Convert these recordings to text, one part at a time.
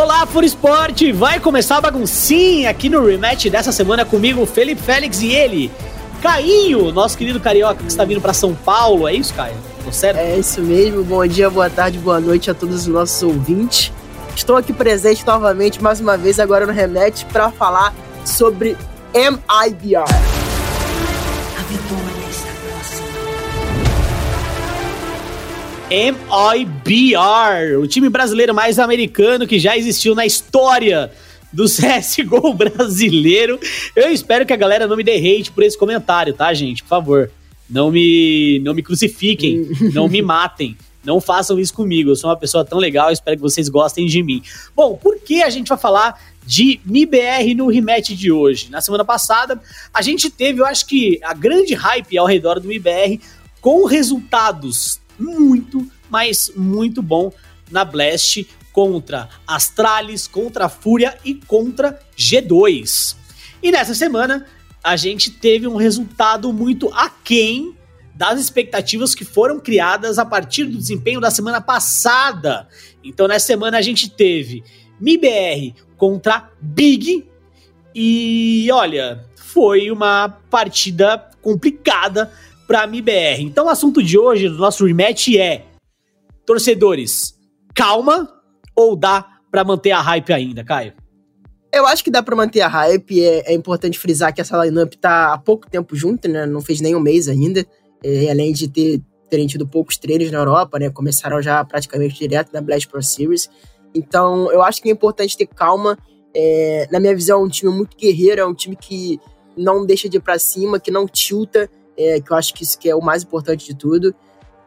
Olá, Furo Esporte! Vai começar a baguncinha aqui no rematch dessa semana comigo, Felipe Félix e ele, Cainho, nosso querido carioca que está vindo para São Paulo. É isso, Caio? Tô certo? É isso mesmo. Bom dia, boa tarde, boa noite a todos os nossos ouvintes. Estou aqui presente novamente, mais uma vez, agora no rematch, para falar sobre MIBR. A vitória MIBR, o time brasileiro mais americano que já existiu na história do CSGO brasileiro. Eu espero que a galera não me dê hate por esse comentário, tá, gente? Por favor. Não me, não me crucifiquem, não me matem. Não façam isso comigo. Eu sou uma pessoa tão legal, espero que vocês gostem de mim. Bom, por que a gente vai falar de MIBR no rematch de hoje? Na semana passada, a gente teve, eu acho que, a grande hype ao redor do MIBR com resultados muito, mas muito bom na Blast contra Astralis, contra Fúria e contra G2. E nessa semana a gente teve um resultado muito aquém das expectativas que foram criadas a partir do desempenho da semana passada. Então nessa semana a gente teve MIBR contra Big e olha, foi uma partida complicada para a MIBR. Então o assunto de hoje do nosso rematch é torcedores, calma ou dá para manter a hype ainda, Caio? Eu acho que dá para manter a hype. É, é, importante frisar que essa lineup tá há pouco tempo junto, né? Não fez nem um mês ainda. É, além de ter terem tido poucos treinos na Europa, né? Começaram já praticamente direto na Blast Pro Series. Então, eu acho que é importante ter calma. É, na minha visão, é um time muito guerreiro, é um time que não deixa de ir pra cima, que não tilta é, que eu acho que isso que é o mais importante de tudo.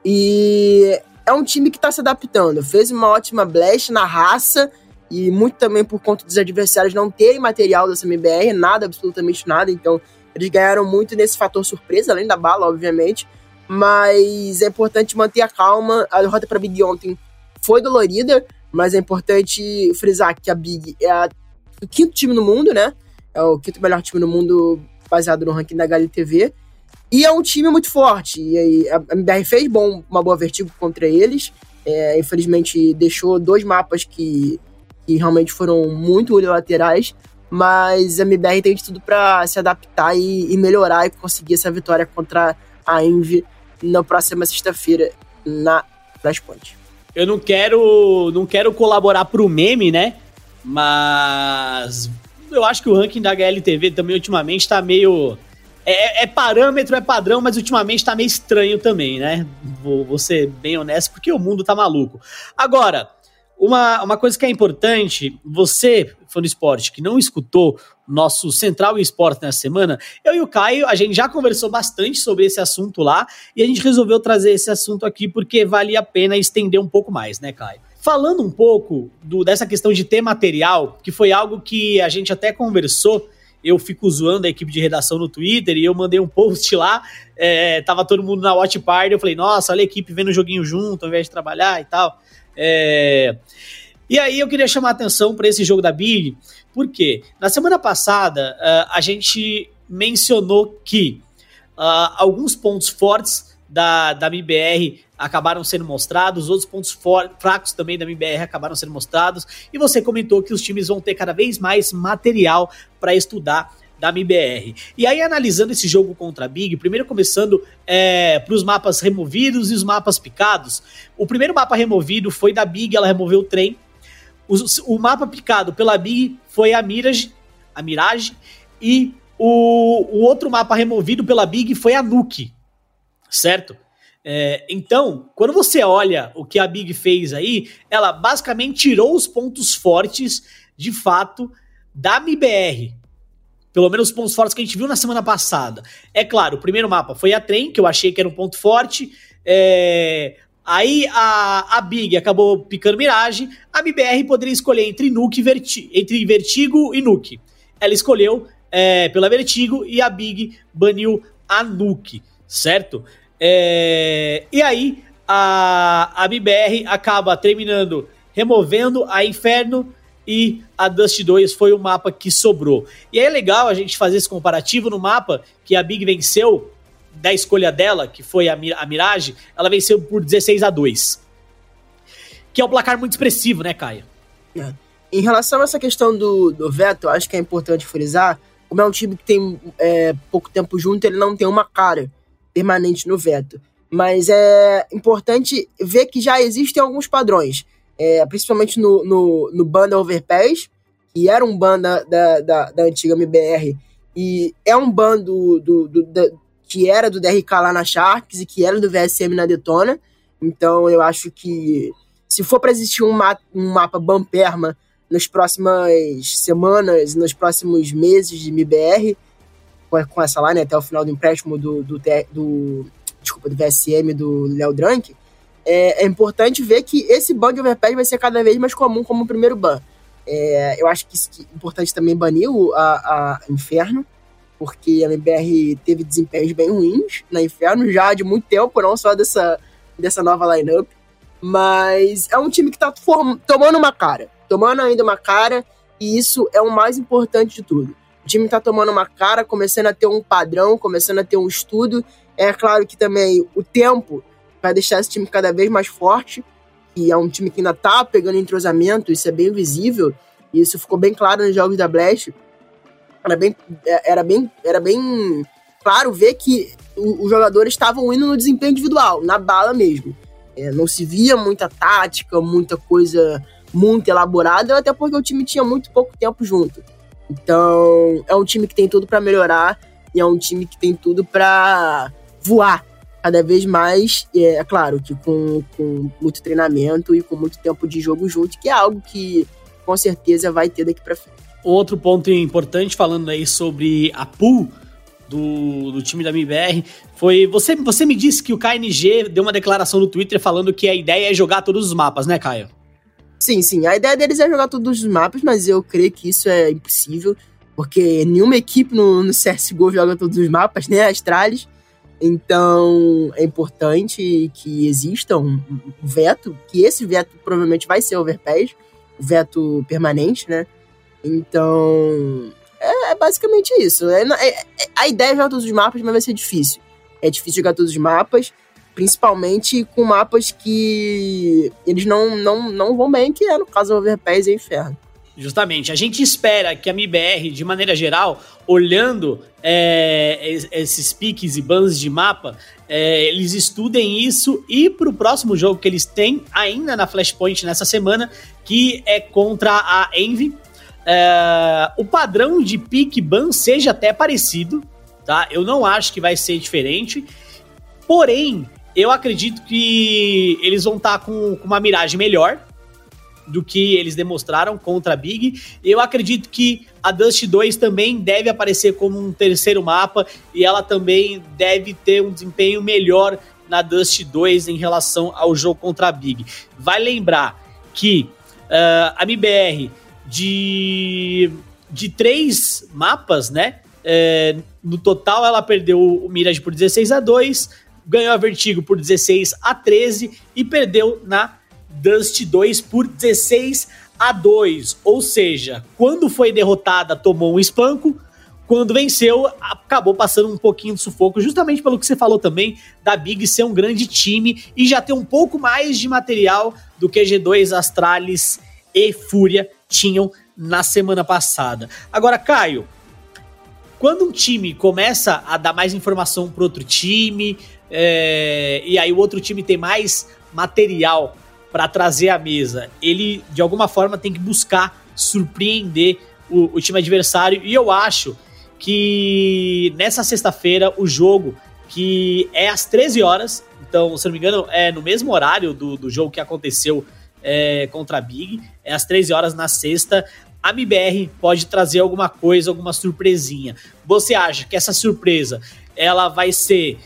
E é um time que está se adaptando. Fez uma ótima blast na raça e muito também por conta dos adversários não terem material dessa MBR, nada, absolutamente nada. Então, eles ganharam muito nesse fator surpresa, além da bala, obviamente. Mas é importante manter a calma. A derrota para Big ontem foi dolorida, mas é importante frisar que a Big é a, o quinto time no mundo, né? É o quinto melhor time no mundo baseado no ranking da HLTV. E é um time muito forte. E a MBR fez bom, uma boa vertigo contra eles. É, infelizmente, deixou dois mapas que, que realmente foram muito unilaterais. Mas a MBR tem de tudo para se adaptar e, e, melhorar e conseguir essa vitória contra a Envy na próxima sexta-feira na Flashpoint. Eu não quero, não quero colaborar pro meme, né? Mas eu acho que o ranking da HLTV também ultimamente tá meio é, é, parâmetro, é padrão, mas ultimamente tá meio estranho também, né? Vou, vou ser bem honesto, porque o mundo tá maluco. Agora, uma, uma coisa que é importante, você, fã do esporte, que não escutou nosso Central Esporte nessa semana, eu e o Caio, a gente já conversou bastante sobre esse assunto lá, e a gente resolveu trazer esse assunto aqui porque vale a pena estender um pouco mais, né, Caio? Falando um pouco do, dessa questão de ter material, que foi algo que a gente até conversou eu fico zoando a equipe de redação no Twitter e eu mandei um post lá, é, tava todo mundo na watch party, eu falei, nossa, olha a equipe vendo o joguinho junto ao invés de trabalhar e tal. É, e aí eu queria chamar a atenção para esse jogo da Big, porque na semana passada uh, a gente mencionou que uh, alguns pontos fortes da, da MBR acabaram sendo mostrados, outros pontos fracos também da MBR acabaram sendo mostrados, e você comentou que os times vão ter cada vez mais material para estudar da MBR. E aí, analisando esse jogo contra a Big, primeiro começando é, para os mapas removidos e os mapas picados. O primeiro mapa removido foi da Big, ela removeu o trem. O, o mapa picado pela Big foi a Mirage, a Mirage, e o, o outro mapa removido pela Big foi a Nuke, certo? É, então, quando você olha o que a Big fez aí, ela basicamente tirou os pontos fortes, de fato, da MBR. Pelo menos os pontos fortes que a gente viu na semana passada. É claro, o primeiro mapa foi a Trem, que eu achei que era um ponto forte. É, aí a, a Big acabou picando Mirage. A MBR poderia escolher entre Nuke Verti entre Vertigo e Nuke. Ela escolheu é, pela Vertigo e a Big baniu a Nuke, certo? É, e aí a, a BBR acaba terminando removendo a Inferno e a Dust 2 foi o mapa que sobrou. E é legal a gente fazer esse comparativo no mapa que a Big venceu da escolha dela, que foi a, a Mirage, ela venceu por 16 a 2. Que é um placar muito expressivo, né, Caio? É. Em relação a essa questão do, do veto, acho que é importante frisar, como é um time que tem é, pouco tempo junto, ele não tem uma cara permanente no veto. Mas é importante ver que já existem alguns padrões, é, principalmente no, no, no Banda Overpass, que era um ban da, da, da, antiga MBR, e é um ban do, do, do, que era do DRK lá na Sharks e que era do VSM na Detona. Então eu acho que se for para existir um, ma um mapa ban perma nas próximas semanas, nos próximos meses de MBR, com essa line até o final do empréstimo do, do, do desculpa, do VSM do Léo Drank, é, é, importante ver que esse ban de overpass vai ser cada vez mais comum como o primeiro ban. É, eu acho que, é importante também banir o, a, a Inferno, porque a MBR teve desempenhos bem ruins na Inferno já de muito tempo, não só dessa, dessa nova lineup. Mas é um time que tá tomando uma cara, tomando ainda uma cara, e isso é o mais importante de tudo. O time tá tomando uma cara, começando a ter um padrão, começando a ter um estudo. É claro que também o tempo vai deixar esse time cada vez mais forte, e é um time que ainda tá pegando entrosamento, isso é bem visível, e isso ficou bem claro nos jogos da Blast. Era bem, é, era bem, era bem claro ver que os jogadores estavam indo no desempenho individual, na bala mesmo. É, não se via muita tática, muita coisa muito elaborada, até porque o time tinha muito pouco tempo junto. Então, é um time que tem tudo para melhorar e é um time que tem tudo para voar cada vez mais, é, é claro, que com, com muito treinamento e com muito tempo de jogo junto, que é algo que com certeza vai ter daqui para frente. Outro ponto importante falando aí sobre a pool do, do time da MBR foi você você me disse que o KNG deu uma declaração no Twitter falando que a ideia é jogar todos os mapas, né, Caio? Sim, sim. A ideia deles é jogar todos os mapas, mas eu creio que isso é impossível, porque nenhuma equipe no, no CSGO joga todos os mapas, nem a Astralis. Então, é importante que exista um, veto, que esse veto provavelmente vai ser overpass, o veto permanente, né? Então, é, é basicamente isso. É, é, é, a ideia é jogar todos os mapas, mas vai ser difícil. É difícil jogar todos os mapas, principalmente com mapas que eles não, não, não vão bem, que é no caso Overpass e Inferno. Justamente. A gente espera que a MIBR, de maneira geral, olhando é, esses piques e bans de mapa, é, eles estudem isso e para o próximo jogo que eles têm ainda na Flashpoint nessa semana, que é contra a Envy, é, o padrão de pique ban seja até parecido, tá? Eu não acho que vai ser diferente, porém, eu acredito que eles vão estar tá com, com uma miragem melhor, do que eles demonstraram contra a Big. Eu acredito que a Dust 2 também deve aparecer como um terceiro mapa e ela também deve ter um desempenho melhor na Dust 2 em relação ao jogo contra a Big. Vai lembrar que uh, a MBR de, de três mapas, né? É, no total ela perdeu o Mirage por 16 a 2, ganhou a Vertigo por 16 a 13 e perdeu na Dust 2 por 16 a 2. Ou seja, quando foi derrotada, tomou um espanco. Quando venceu, acabou passando um pouquinho de sufoco, justamente pelo que você falou também, da Big ser um grande time e já ter um pouco mais de material do que G2, Astralis e Fúria tinham na semana passada. Agora, Caio, quando um time começa a dar mais informação para outro time, é, e aí o outro time tem mais material para trazer à mesa, ele de alguma forma tem que buscar surpreender o, o time adversário. E eu acho que nessa sexta-feira o jogo que é às 13 horas, então, se não me engano, é no mesmo horário do, do jogo que aconteceu é, contra a Big, é às 13 horas na sexta. A MBR pode trazer alguma coisa, alguma surpresinha. Você acha que essa surpresa ela vai ser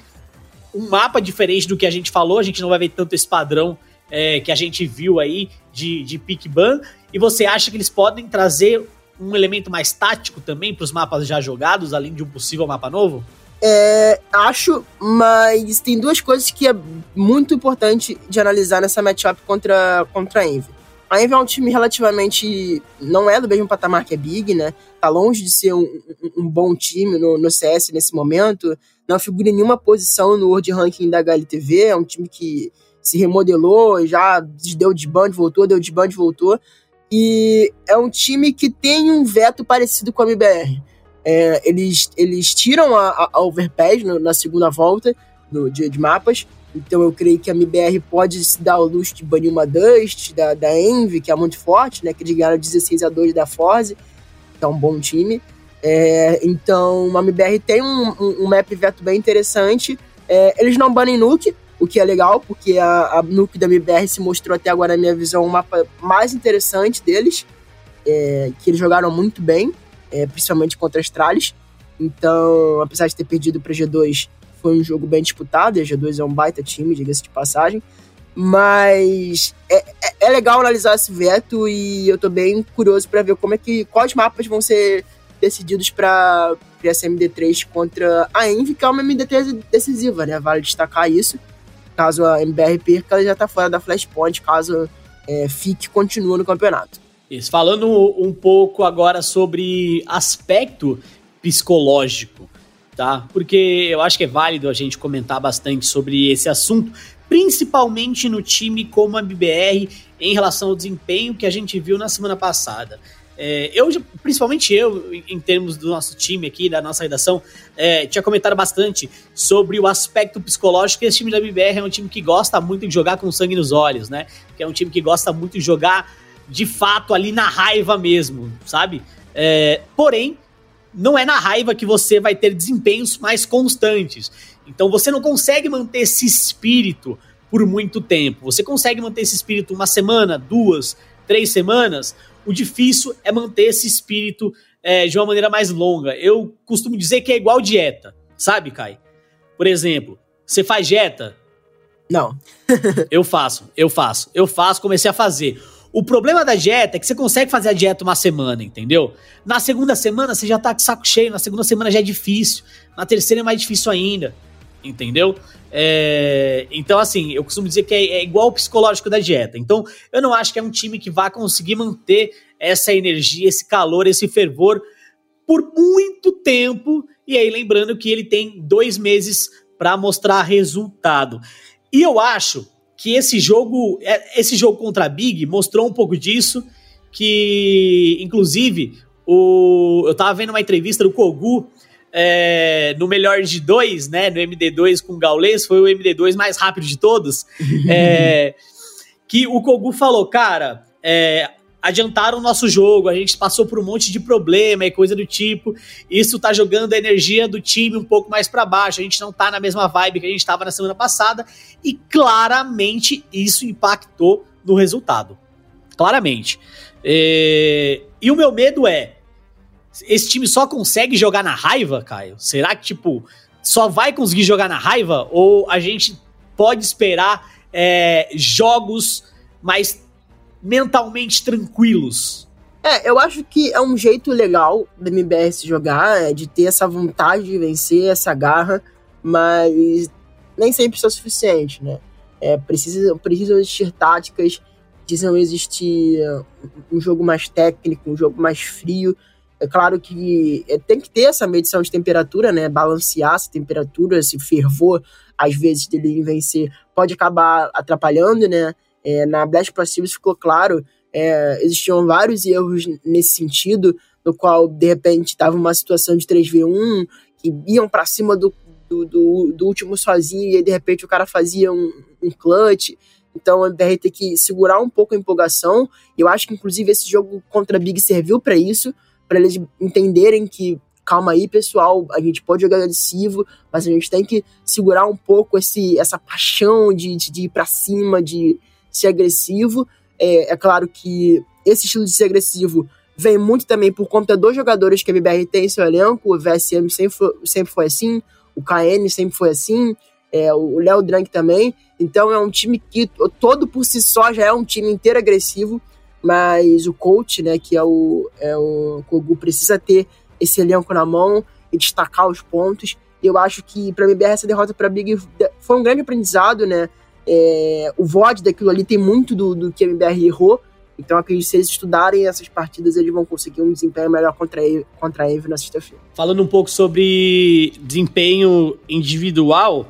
um mapa diferente do que a gente falou? A gente não vai ver tanto esse padrão é, que a gente viu aí de, de pick ban, e você acha que eles podem trazer um elemento mais tático também para os mapas já jogados, além de um possível mapa novo? É, acho, mas tem duas coisas que é muito importante de analisar nessa matchup contra, contra a Envy. A Envy é um time relativamente. não é do mesmo patamar que a Big, né? Tá longe de ser um, um, bom time no, no CS nesse momento. Não figura em nenhuma posição no World Ranking da HLTV. É um time que se remodelou, já deu desband, voltou, deu desband, voltou. E é um time que tem um veto parecido com a MBR. É, eles, eles tiram a, a Overpass no, na segunda volta do dia de mapas. Então eu creio que a MBR pode se dar o luxo de banir uma Dust, da, da Envy, que é muito forte, né? Que eles ganharam 16 a 2 da Forze, que é um bom time. É, então a MBR tem um, um, um map veto bem interessante. É, eles não banem Nuke, o que é legal, porque a, a Nuke da MBR se mostrou até agora, na minha visão, o mapa mais interessante deles, é, que eles jogaram muito bem, é, principalmente contra as Trales. Então, apesar de ter perdido para G2, foi um jogo bem disputado, e a G2 é um baita time, diga-se de passagem. Mas é, é, é, legal analisar esse veto e eu tô bem curioso para ver como é que. quais mapas vão ser decididos para essa MD3 contra a Envy, que é uma MD3 decisiva, né? Vale destacar isso. Caso a MBR perca, ela já tá fora da Flashpoint, caso é, fique continua no campeonato. Isso. Falando um pouco agora sobre aspecto psicológico, tá? Porque eu acho que é válido a gente comentar bastante sobre esse assunto, principalmente no time como a MBR em relação ao desempenho que a gente viu na semana passada. É, eu, principalmente eu, em termos do nosso time aqui, da nossa redação, é, tinha comentado bastante sobre o aspecto psicológico que esse time da MBR é um time que gosta muito de jogar com sangue nos olhos, né? Que é um time que gosta muito de jogar de fato ali na raiva mesmo, sabe? É, porém, não é na raiva que você vai ter desempenhos mais constantes. Então você não consegue manter esse espírito por muito tempo. Você consegue manter esse espírito uma semana, duas, três semanas, o difícil é manter esse espírito é, de uma maneira mais longa. Eu costumo dizer que é igual dieta, sabe, Kai? Por exemplo, você faz dieta? Não. eu faço, eu faço, eu faço, comecei a fazer. O problema da dieta é que você consegue fazer a dieta uma semana, entendeu? Na segunda semana você já tá de saco cheio, na segunda semana já é difícil, na terceira é mais difícil ainda, entendeu? É, então, assim, eu costumo dizer que é, é, igual o psicológico da dieta. Então, eu não acho que é um time que vai conseguir manter essa energia, esse calor, esse fervor por muito tempo. E aí, lembrando que ele tem dois meses para mostrar resultado. E eu acho que esse jogo, é, esse jogo contra a Big mostrou um pouco disso. Que, inclusive, o, eu tava vendo uma entrevista do Kogu é, no melhor de dois, né? No MD2 com o Gaules, foi o MD2 mais rápido de todos. é, que o Kogu falou, cara, é, adiantaram o nosso jogo, a gente passou por um monte de problema e coisa do tipo. Isso tá jogando a energia do time um pouco mais para baixo. A gente não tá na mesma vibe que a gente tava na semana passada e claramente isso impactou no resultado. Claramente. É, e o meu medo é esse time só consegue jogar na raiva, Caio? Será que, tipo, só vai conseguir jogar na raiva? Ou a gente pode esperar é, jogos mais mentalmente tranquilos? É, eu acho que é um jeito legal da MBS jogar, é, de ter essa vontade de vencer, essa garra, mas nem sempre isso é suficiente, né? É, precisa, precisam existir táticas, precisam existir um jogo mais técnico, um jogo mais frio, é claro que é, tem que ter essa medição de temperatura, né? Balancear essa temperatura, esse fervor, às vezes, dele vencer, pode acabar atrapalhando, né? É, na Blast Series ficou claro, é, existiam vários erros nesse sentido, no qual, de repente, estava uma situação de 3v1, que iam para cima do, do, do, do, último sozinho, e aí, de repente, o cara fazia um, um clutch. Então, a BR tem que segurar um pouco a empolgação. Eu acho que, inclusive, esse jogo contra a Big serviu para isso para eles entenderem que calma aí, pessoal, a gente pode jogar agressivo, mas a gente tem que segurar um pouco esse, essa paixão de, de, de ir para cima, de ser agressivo. É, é, claro que esse estilo de ser agressivo vem muito também por conta dos jogadores que a BBR tem em seu elenco. O VSM sempre foi, sempre foi assim, o KN sempre foi assim, é, o Léo Drank também. Então é um time que todo por si só já é um time inteiro agressivo mas o coach, né, que é o, é o Kogu, precisa ter esse elenco na mão e destacar os pontos. Eu acho que para a MBR essa derrota para a Big foi um grande aprendizado, né? É, o VOD daquilo ali tem muito do, do que a MBR errou. Então, acredito que se eles estudarem essas partidas, eles vão conseguir um desempenho melhor contra a, contra a Envy na sexta-feira. Falando um pouco sobre desempenho individual,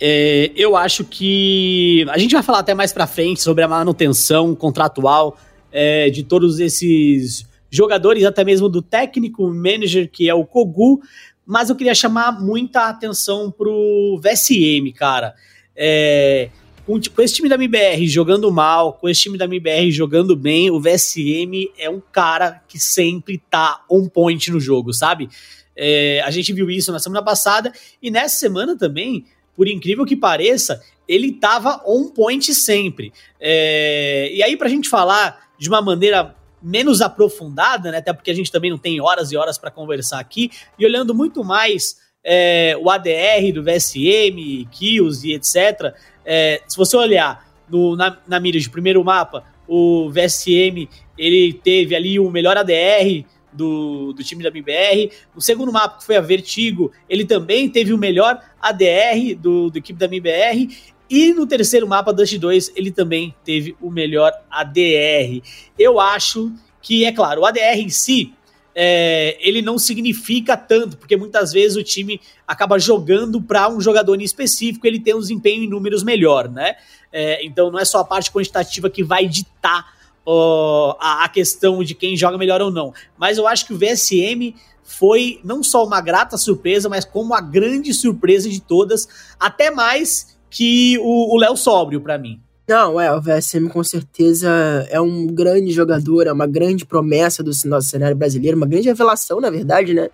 é, eu acho que a gente vai falar até mais para frente sobre a manutenção contratual é, de todos esses jogadores, até mesmo do técnico manager, que é o Kogu, mas eu queria chamar muita atenção pro VSM, cara. É, com, com, esse time da MBR jogando mal, com esse time da MBR jogando bem, o VSM é um cara que sempre tá on point no jogo, sabe? É, a gente viu isso na semana passada e nessa semana também, por incrível que pareça, ele tava on point sempre. É, e aí, pra gente falar de uma maneira menos aprofundada, né? Até porque a gente também não tem horas e horas para conversar aqui, e olhando muito mais é, o ADR do VSM, kills e etc. É, se você olhar no, na, na mira de primeiro mapa, o VSM ele teve ali o melhor ADR do, do time da MBR. No segundo mapa, que foi a Vertigo, ele também teve o melhor ADR do, do equipe da MBR. E no terceiro mapa, Dust 2, ele também teve o melhor ADR. Eu acho que, é claro, o ADR em si, é, ele não significa tanto, porque muitas vezes o time acaba jogando para um jogador em específico, ele tem um desempenho em números melhor, né? É, então não é só a parte quantitativa que vai ditar uh, a, a questão de quem joga melhor ou não. Mas eu acho que o VSM foi não só uma grata surpresa, mas como a grande surpresa de todas, até mais que o Léo Sóbrio para mim. Não, é, o VSM com certeza é um grande jogador, é uma grande promessa do nosso cenário brasileiro, uma grande revelação, na verdade, né?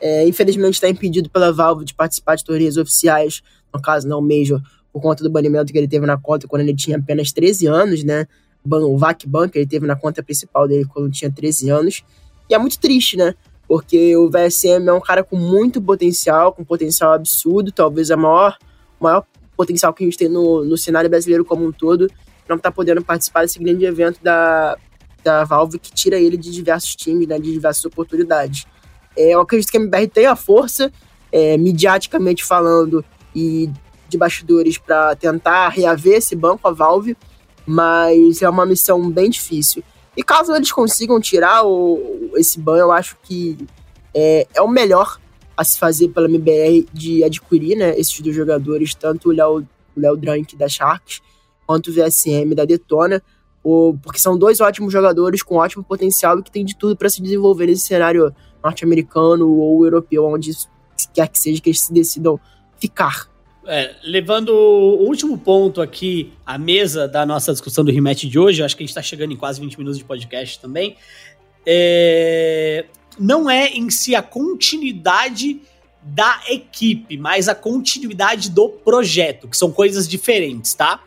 É, infelizmente está impedido pela Valve de participar de torneios oficiais, no caso não o Major, por conta do banimento que ele teve na conta quando ele tinha apenas 13 anos, né? o VAC Bank ele teve na conta principal dele quando tinha 13 anos. E é muito triste, né? Porque o VSM é um cara com muito potencial, com potencial absurdo, talvez a maior, maior potencial que a gente tem no, no cenário brasileiro como um todo. Não tá podendo participar desse grande evento da, da Valve que tira ele de diversos times, né, de diversas oportunidades. É, eu acredito que a MBR tem a força, é, midiaticamente falando, e de bastidores para tentar reaver esse banco, a Valve, mas é uma missão bem difícil. E caso eles consigam tirar o, esse ban, eu acho que é, é o melhor a se fazer pela MBR de adquirir né, esses dois jogadores, tanto o Léo, Léo Drank da Sharks quanto o VSM da Detona, o, porque são dois ótimos jogadores com ótimo potencial e que tem de tudo para se desenvolver nesse cenário norte-americano ou europeu, onde quer que seja que eles se decidam ficar. É, levando o último ponto aqui à mesa da nossa discussão do rematch de hoje, acho que a gente está chegando em quase 20 minutos de podcast também. É, não é em si a continuidade da equipe, mas a continuidade do projeto, que são coisas diferentes, tá?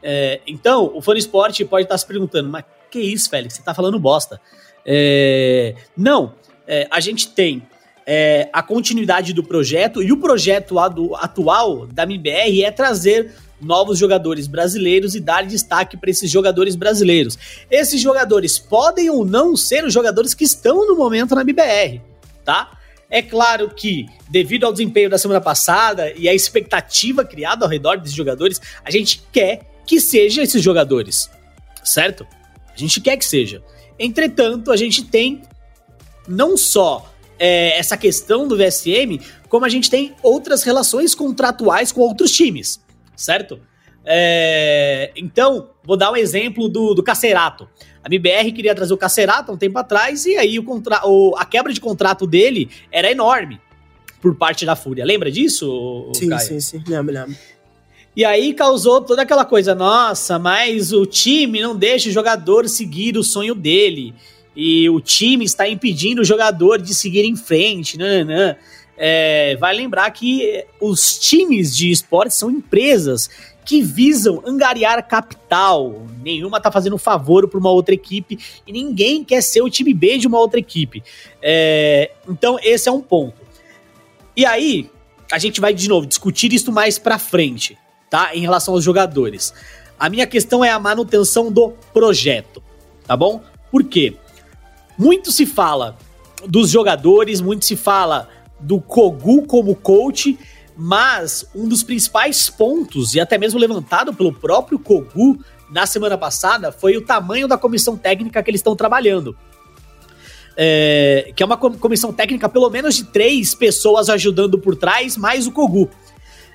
É, então, o Fone Sport pode estar se perguntando, mas que isso, Félix? Você está falando bosta. É, não, é, a gente tem é, a continuidade do projeto e o projeto atual da MBR é trazer novos jogadores brasileiros e dar destaque para esses jogadores brasileiros. Esses jogadores podem ou não ser os jogadores que estão no momento na MBR, tá? É claro que, devido ao desempenho da semana passada e a expectativa criada ao redor desses jogadores, a gente quer que sejam esses jogadores, certo? A gente quer que seja. Entretanto, a gente tem não só é, essa questão do VSM, como a gente tem outras relações contratuais com outros times, certo? É, então, vou dar um exemplo do, do Cacerato. A MBR queria trazer o Cacerato há um tempo atrás e aí o contra, o, a quebra de contrato dele era enorme por parte da Fúria. Lembra disso, Sim, Caio? sim, sim. Lembro, lembro. E aí causou toda aquela coisa, nossa, mas o time não deixa o jogador seguir o sonho dele e o time está impedindo o jogador de seguir em frente. Nananã. É, vai lembrar que os times de esportes são empresas que visam angariar capital. Nenhuma tá fazendo favor para uma outra equipe e ninguém quer ser o time B de uma outra equipe. É, então, esse é um ponto. E aí, a gente vai de novo discutir isso mais para frente, tá? Em relação aos jogadores. A minha questão é a manutenção do projeto, tá bom? Por quê? Muito se fala dos jogadores, muito se fala do Kogu como coach, mas um dos principais pontos, e até mesmo levantado pelo próprio Kogu na semana passada, foi o tamanho da comissão técnica que eles estão trabalhando. É, que é uma comissão técnica, pelo menos de três pessoas ajudando por trás, mais o Kogu.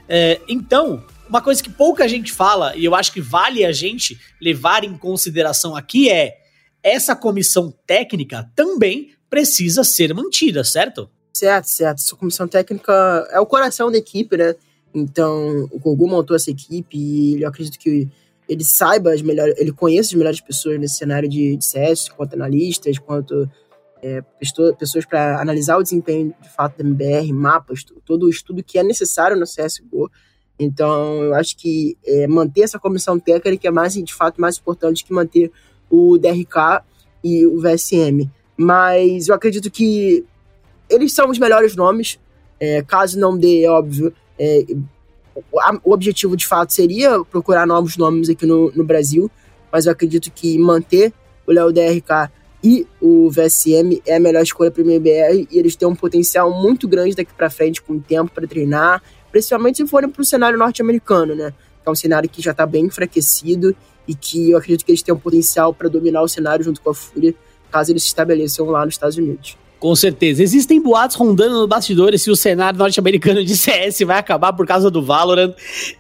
É, então, uma coisa que pouca gente fala, e eu acho que vale a gente levar em consideração aqui é essa comissão técnica também precisa ser mantida, certo? Certo, certo. Essa comissão técnica é o coração da equipe, né? Então, o Gogu montou essa equipe e eu acredito que ele saiba as melhores, ele conhece as melhores pessoas nesse cenário de, de CS, quanto analistas, quanto é, pessoas para analisar o desempenho de fato da MBR, mapas, todo o estudo que é necessário no CSGO. Então, eu acho que é, manter essa comissão técnica é mais, de fato, mais importante que manter o DRK e o VSM. Mas eu acredito que eles são os melhores nomes. É, caso não dê, é óbvio, é, o objetivo de fato seria procurar novos nomes aqui no, no Brasil, mas eu acredito que manter o Léo DRK e o VSM é a melhor escolha para o MBR e eles têm um potencial muito grande daqui para frente com tempo para treinar, principalmente se forem para o cenário norte-americano, né? Que é um cenário que já está bem enfraquecido e que eu acredito que eles têm um potencial para dominar o cenário junto com a Fúria, caso eles se estabeleçam lá nos Estados Unidos. Com certeza. Existem boatos rondando no bastidores se o cenário norte-americano de CS vai acabar por causa do Valorant.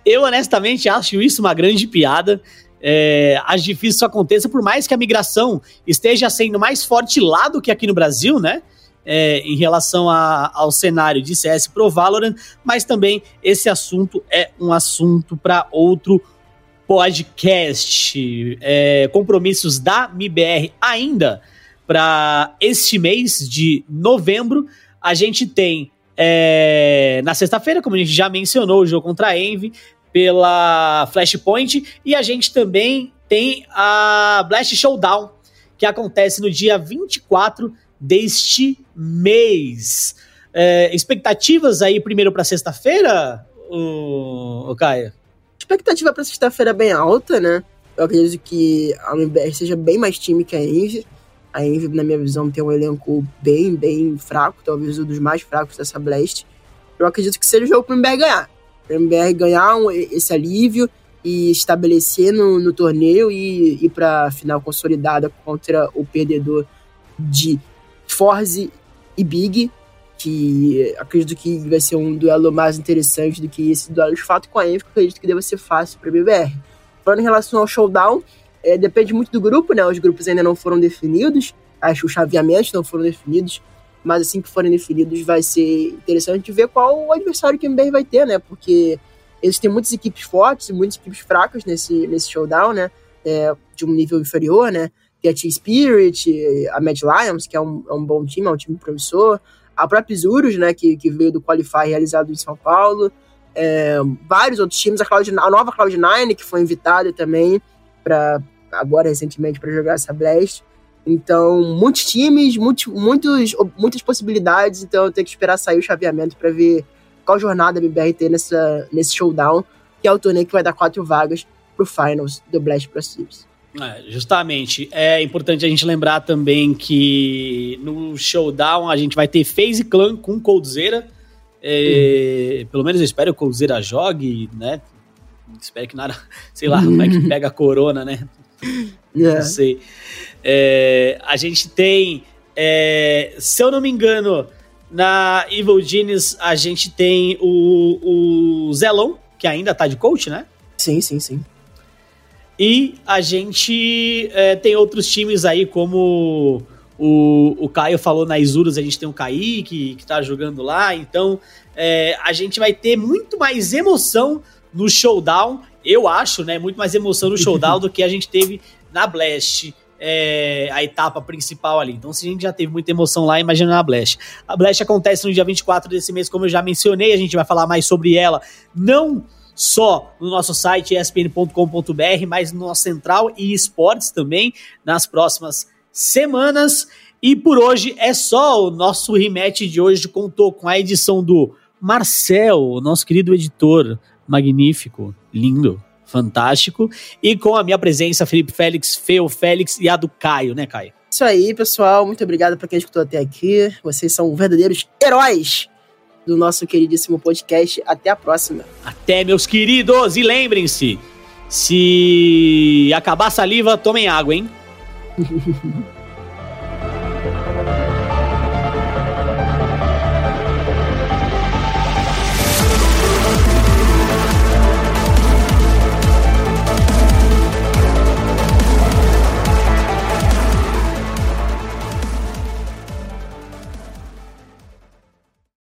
Eu, honestamente, acho isso uma grande piada. É, acho difícil isso aconteça, por mais que a migração esteja sendo mais forte lá do que aqui no Brasil, né? É, em relação a, ao cenário de CS pro Valorant, mas também esse assunto é um assunto para outro podcast. É, compromissos da MIBR ainda para este mês de novembro. A gente tem é, na sexta-feira, como a gente já mencionou, o jogo contra a Envy pela Flashpoint. E a gente também tem a Blast Showdown, que acontece no dia 24 deste mês. É, expectativas aí primeiro para sexta-feira, o, o Caio? Expectativa para sexta-feira é bem alta, né? Eu acredito que a MBR seja bem mais time que a Envy. A Envy, na minha visão, tem um elenco bem, bem fraco, talvez um dos mais fracos dessa Blast. Eu acredito que seja o jogo para o MBR ganhar. Para o MBR ganhar um, esse alívio e estabelecer no, no torneio e ir para a final consolidada contra o perdedor de Forze e Big, que acredito que vai ser um duelo mais interessante do que esse duelo de fato com a Envy, que acredito que deve ser fácil para MBR. Falando em relação ao showdown, é, depende muito do grupo, né? Os grupos ainda não foram definidos, acho os chaveamentos não foram definidos, mas assim que forem definidos vai ser interessante ver qual o adversário que o MBR vai ter, né? Porque eles têm muitas equipes fortes e muitas equipes fracas nesse, nesse showdown, né? É, de um nível inferior, né? Tem a T-Spirit, a Mad Lions, que é um, é um bom time, é um time promissor. A própria Isurus, né? Que, que veio do Qualify realizado em São Paulo. É, vários outros times, a, Cloud, a nova Cloud9, que foi invitada também para agora recentemente para jogar essa Blast. Então, muitos times, muitos, muitos, muitas possibilidades, então eu tenho que esperar sair o chaveamento para ver qual jornada a BBR tem nessa, nesse showdown, que é o torneio que vai dar quatro vagas pro Finals do Blast Pro Series. É, justamente. É importante a gente lembrar também que no showdown a gente vai ter FaZe Clan com Coldzera. É, hum. Pelo menos eu espero que o Coldzera jogue, né? Espero que nada, sei lá, como é que pega a corona, né? Yeah. Não sei. É, a gente tem, é, se eu não me engano, na Evil Genius a gente tem o, o Zelon, que ainda tá de coach, né? Sim, sim, sim. E a gente é, tem outros times aí, como o, o Caio falou na Isurus, a gente tem o Kaique, que tá jogando lá. Então, é, a gente vai ter muito mais emoção no showdown eu acho, né, muito mais emoção no showdown do que a gente teve na Blast. É, a etapa principal ali. Então, se a gente já teve muita emoção lá, imagina na Blast. A Blast acontece no dia 24 desse mês, como eu já mencionei, a gente vai falar mais sobre ela, não só no nosso site espn.com.br, mas no nosso central e esportes também, nas próximas semanas. E por hoje é só o nosso rematch de hoje contou com a edição do Marcel, nosso querido editor, magnífico, lindo, fantástico. E com a minha presença, Felipe Félix, Feu Félix e a do Caio, né, Caio? Isso aí, pessoal. Muito obrigado para quem escutou até aqui. Vocês são verdadeiros heróis do nosso queridíssimo podcast. Até a próxima. Até, meus queridos. E lembrem-se: se acabar a saliva, tomem água, hein?